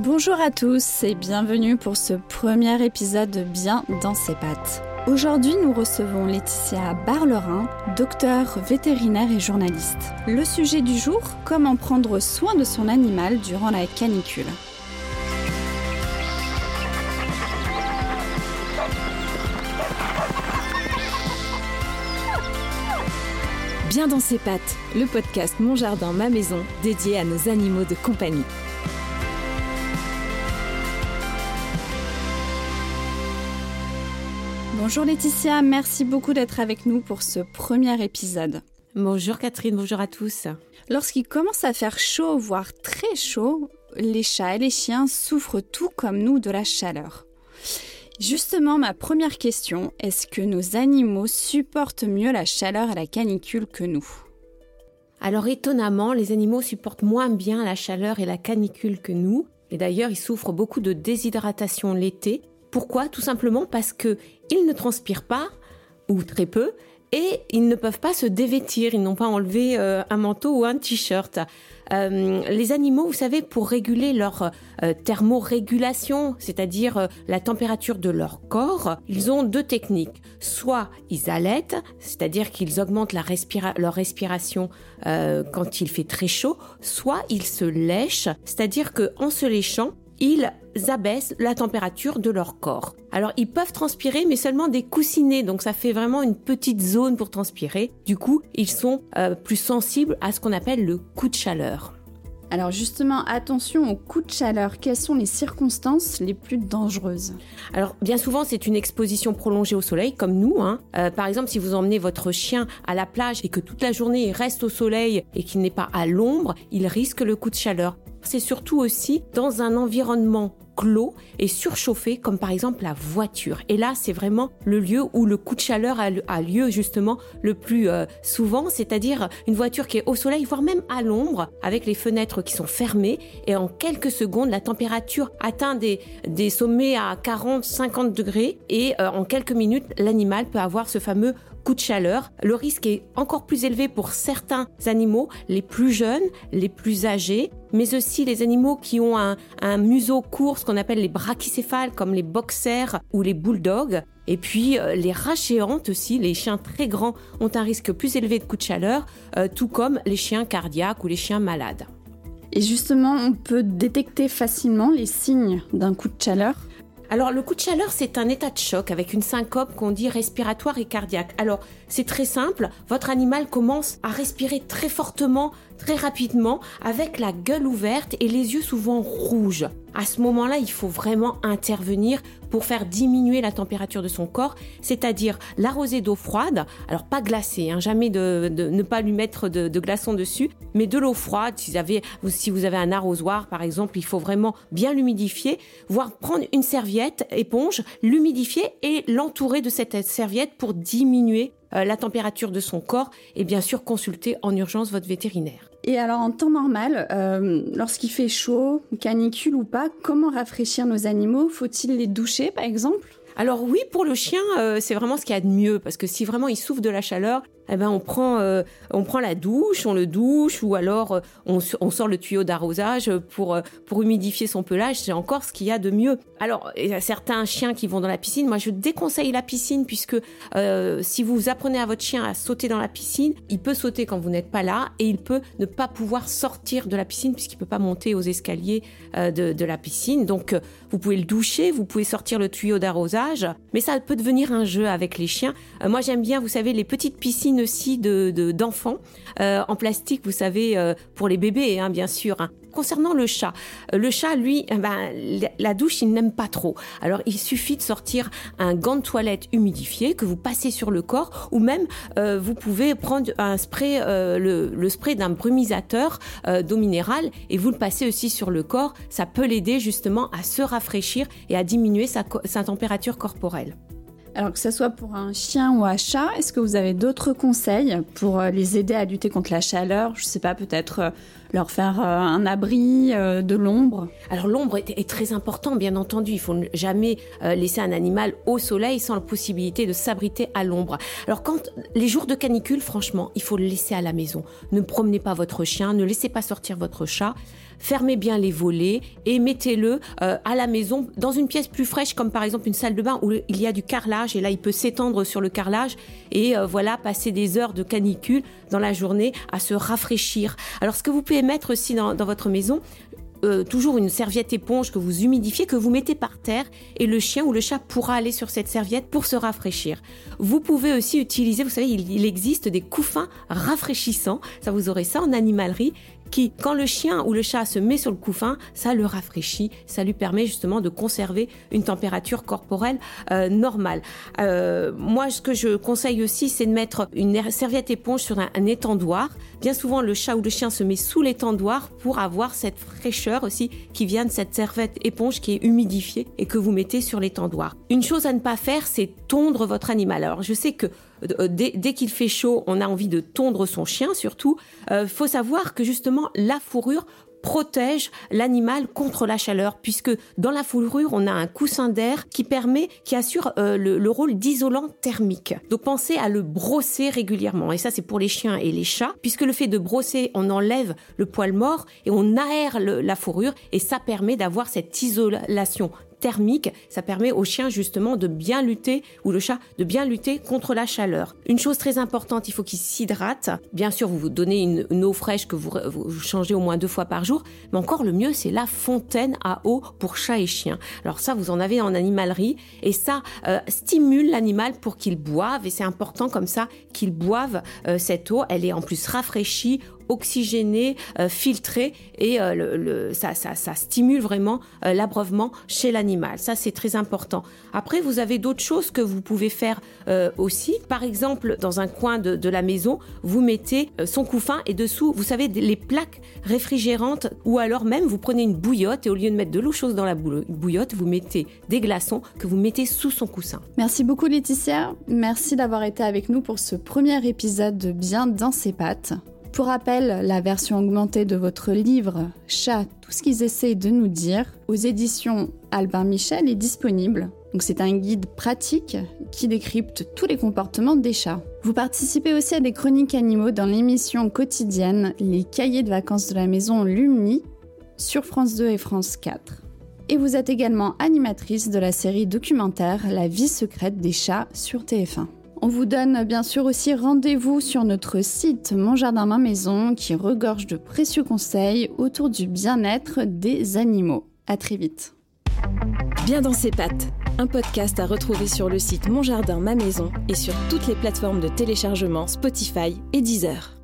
Bonjour à tous et bienvenue pour ce premier épisode de Bien dans ses pattes. Aujourd'hui, nous recevons Laetitia Barlerin, docteur vétérinaire et journaliste. Le sujet du jour, comment prendre soin de son animal durant la canicule. Bien dans ses pattes, le podcast Mon Jardin, ma maison, dédié à nos animaux de compagnie. Bonjour Laetitia, merci beaucoup d'être avec nous pour ce premier épisode. Bonjour Catherine, bonjour à tous. Lorsqu'il commence à faire chaud, voire très chaud, les chats et les chiens souffrent tout comme nous de la chaleur. Justement, ma première question, est-ce que nos animaux supportent mieux la chaleur et la canicule que nous? Alors étonnamment, les animaux supportent moins bien la chaleur et la canicule que nous. Et d'ailleurs, ils souffrent beaucoup de déshydratation l'été. Pourquoi? Tout simplement parce que ils ne transpirent pas, ou très peu, et ils ne peuvent pas se dévêtir, ils n'ont pas enlevé euh, un manteau ou un t-shirt. Euh, les animaux, vous savez, pour réguler leur euh, thermorégulation, c'est-à-dire la température de leur corps, ils ont deux techniques. Soit ils allaitent, c'est-à-dire qu'ils augmentent leur respiration quand il fait très chaud, soit ils se lèchent, c'est-à-dire qu'en se léchant, ils abaissent la température de leur corps. Alors ils peuvent transpirer mais seulement des coussinets, donc ça fait vraiment une petite zone pour transpirer. Du coup, ils sont euh, plus sensibles à ce qu'on appelle le coup de chaleur. Alors justement, attention au coup de chaleur. Quelles sont les circonstances les plus dangereuses Alors bien souvent, c'est une exposition prolongée au soleil, comme nous. Hein. Euh, par exemple, si vous emmenez votre chien à la plage et que toute la journée il reste au soleil et qu'il n'est pas à l'ombre, il risque le coup de chaleur. C'est surtout aussi dans un environnement clos et surchauffé, comme par exemple la voiture. Et là, c'est vraiment le lieu où le coup de chaleur a, lieu justement le plus euh, souvent, c'est-à-dire une voiture qui est au soleil, voire même à l'ombre, avec les fenêtres qui sont fermées, et en quelques secondes, la température atteint des, sommets à 40, 50 degrés, et euh, en quelques minutes, l'animal peut avoir ce fameux coup de chaleur. Le risque est encore plus élevé pour certains animaux, les plus jeunes, les plus âgés, mais aussi les animaux qui ont un, museau court, ce qu'on appelle les brachycéphales, comme les boxers ou les bulldogs. Et puis euh, les rats géantes aussi, les chiens très grands ont un risque plus élevé de coup de chaleur, euh, tout comme les chiens cardiaques ou les chiens malades. Et justement, on peut détecter facilement les signes d'un coup de chaleur? Alors le coup de chaleur, c'est un état de choc avec une syncope qu'on dit respiratoire et cardiaque. Alors c'est très simple, votre animal commence à respirer très fortement, très rapidement, avec la gueule ouverte et les yeux souvent rouges. À ce moment-là, il faut vraiment intervenir pour faire diminuer la température de son corps, c'est-à-dire l'arroser d'eau froide, alors pas glacée, hein, jamais de, ne pas lui mettre de, glaçons dessus, mais de l'eau froide. Si vous, avez, si vous avez un arrosoir, par exemple, il faut vraiment bien l'humidifier, voire prendre une serviette éponge, l'humidifier et l'entourer de cette serviette pour diminuer la température de son corps et bien sûr consulter en urgence votre vétérinaire. Et alors en temps normal, euh, lorsqu'il fait chaud, canicule ou pas, comment rafraîchir nos animaux? Faut-il les doucher par exemple? Alors oui, pour le chien, euh, c'est vraiment ce qu'il y a de mieux parce que si vraiment il souffre de la chaleur, eh ben on prend euh, on prend la douche, on le douche ou alors euh, on, sort le tuyau d'arrosage pour euh, pour humidifier son pelage. C'est encore ce qu'il y a de mieux. Alors il y a certains chiens qui vont dans la piscine. Moi je déconseille la piscine puisque si vous apprenez à votre chien à sauter dans la piscine, il peut sauter quand vous n'êtes pas là et il peut ne pas pouvoir sortir de la piscine puisqu'il peut pas monter aux escaliers de, de la piscine. Donc vous pouvez le doucher, vous pouvez sortir le tuyau d'arrosage, mais ça peut devenir un jeu avec les chiens. moi j'aime bien, vous savez, les petites piscines aussi de d'enfants euh, en plastique, vous savez, euh, pour les bébés, hein, bien sûr. Hein. Concernant le chat, euh, le chat, lui, eh ben, la douche, il n'aime pas trop. Alors, il suffit de sortir un gant de toilette humidifié que vous passez sur le corps, ou même vous pouvez prendre un spray, le, spray d'un brumisateur d'eau minérale, et vous le passez aussi sur le corps. Ça peut l'aider justement à se rafraîchir et à diminuer sa température corporelle. Alors que ce soit pour un chien ou un chat, est-ce que vous avez d'autres conseils pour euh, les aider à lutter contre la chaleur? Je ne sais pas, peut-être euh, leur faire euh, un abri, de l'ombre? Alors l'ombre est, très important, bien entendu. Il faut jamais laisser un animal au soleil sans la possibilité de s'abriter à l'ombre. Alors quand les jours de canicule, franchement, il faut le laisser à la maison. Ne promenez pas votre chien, ne laissez pas sortir votre chat fermez bien les volets et mettez-le à la maison dans une pièce plus fraîche comme par exemple une salle de bain où il y a du carrelage et là il peut s'étendre sur le carrelage et euh, voilà passer des heures de canicule dans la journée à se rafraîchir. Alors ce que vous pouvez mettre aussi dans, votre maison, euh, toujours une serviette éponge que vous humidifiez, que vous mettez par terre et le chien ou le chat pourra aller sur cette serviette pour se rafraîchir. Vous pouvez aussi utiliser, vous savez, il, il existe des couffins rafraîchissants, ça vous aurez ça en animalerie, qui, quand le chien ou le chat se met sur le couffin, ça le rafraîchit, ça lui permet justement de conserver une température corporelle euh, normale. Euh, moi, ce que je conseille aussi, c'est de mettre une serviette éponge sur un, étendoir. Bien souvent, le chat ou le chien se met sous l'étendoir pour avoir cette fraîcheur aussi qui vient de cette serviette éponge qui est humidifiée et que vous mettez sur l'étendoir. Une chose à ne pas faire, c'est tondre votre animal. Alors, je sais que euh, dès, qu'il fait chaud, on a envie de tondre son chien surtout. Euh, faut savoir que justement la fourrure protège l'animal contre la chaleur puisque dans la fourrure on a un coussin d'air qui permet qui assure euh, le, rôle d'isolant thermique. Donc pensez à le brosser régulièrement et ça c'est pour les chiens et les chats puisque le fait de brosser on enlève le poil mort et on aère la fourrure et ça permet d'avoir cette isolation thermique. Ça permet au chien justement de bien lutter, ou le chat, de bien lutter contre la chaleur. Une chose très importante, il faut qu'il s'hydrate. Bien sûr, vous vous donnez une, eau fraîche que vous, changez au moins deux fois par jour. Mais encore le mieux, c'est la fontaine à eau pour chat et chien. Alors ça, vous en avez en animalerie. Et ça euh, stimule l'animal pour qu'il boive. Et c'est important comme ça qu'il boive euh, cette eau. Elle est en plus rafraîchie oxygéné, euh, filtré et euh, le, ça, stimule vraiment euh, l'abreuvement chez l'animal. Ça, c'est très important. Après, vous avez d'autres choses que vous pouvez faire aussi. Par exemple, dans un coin de, de la maison, vous mettez son couffin et dessous, vous savez, les plaques réfrigérantes ou alors même vous prenez une bouillotte et au lieu de mettre de l'eau chaude dans la bouillotte, vous mettez des glaçons que vous mettez sous son coussin. Merci beaucoup Laetitia. Merci d'avoir été avec nous pour ce premier épisode de Bien dans ses pattes. Pour rappel, la version augmentée de votre livre Chat, tout ce qu'ils essayent de nous dire, aux éditions Albin Michel est disponible. Donc c'est un guide pratique qui décrypte tous les comportements des chats. Vous participez aussi à des chroniques animaux dans l'émission quotidienne Les cahiers de vacances de la maison Lumni sur France 2 et France 4. Et vous êtes également animatrice de la série documentaire La vie secrète des chats sur TF1. On vous donne bien sûr aussi rendez-vous sur notre site Mon Jardin Ma Maison qui regorge de précieux conseils autour du bien-être des animaux. À très vite. Bien dans ses pattes, un podcast à retrouver sur le site Mon Jardin Ma Maison et sur toutes les plateformes de téléchargement Spotify et Deezer.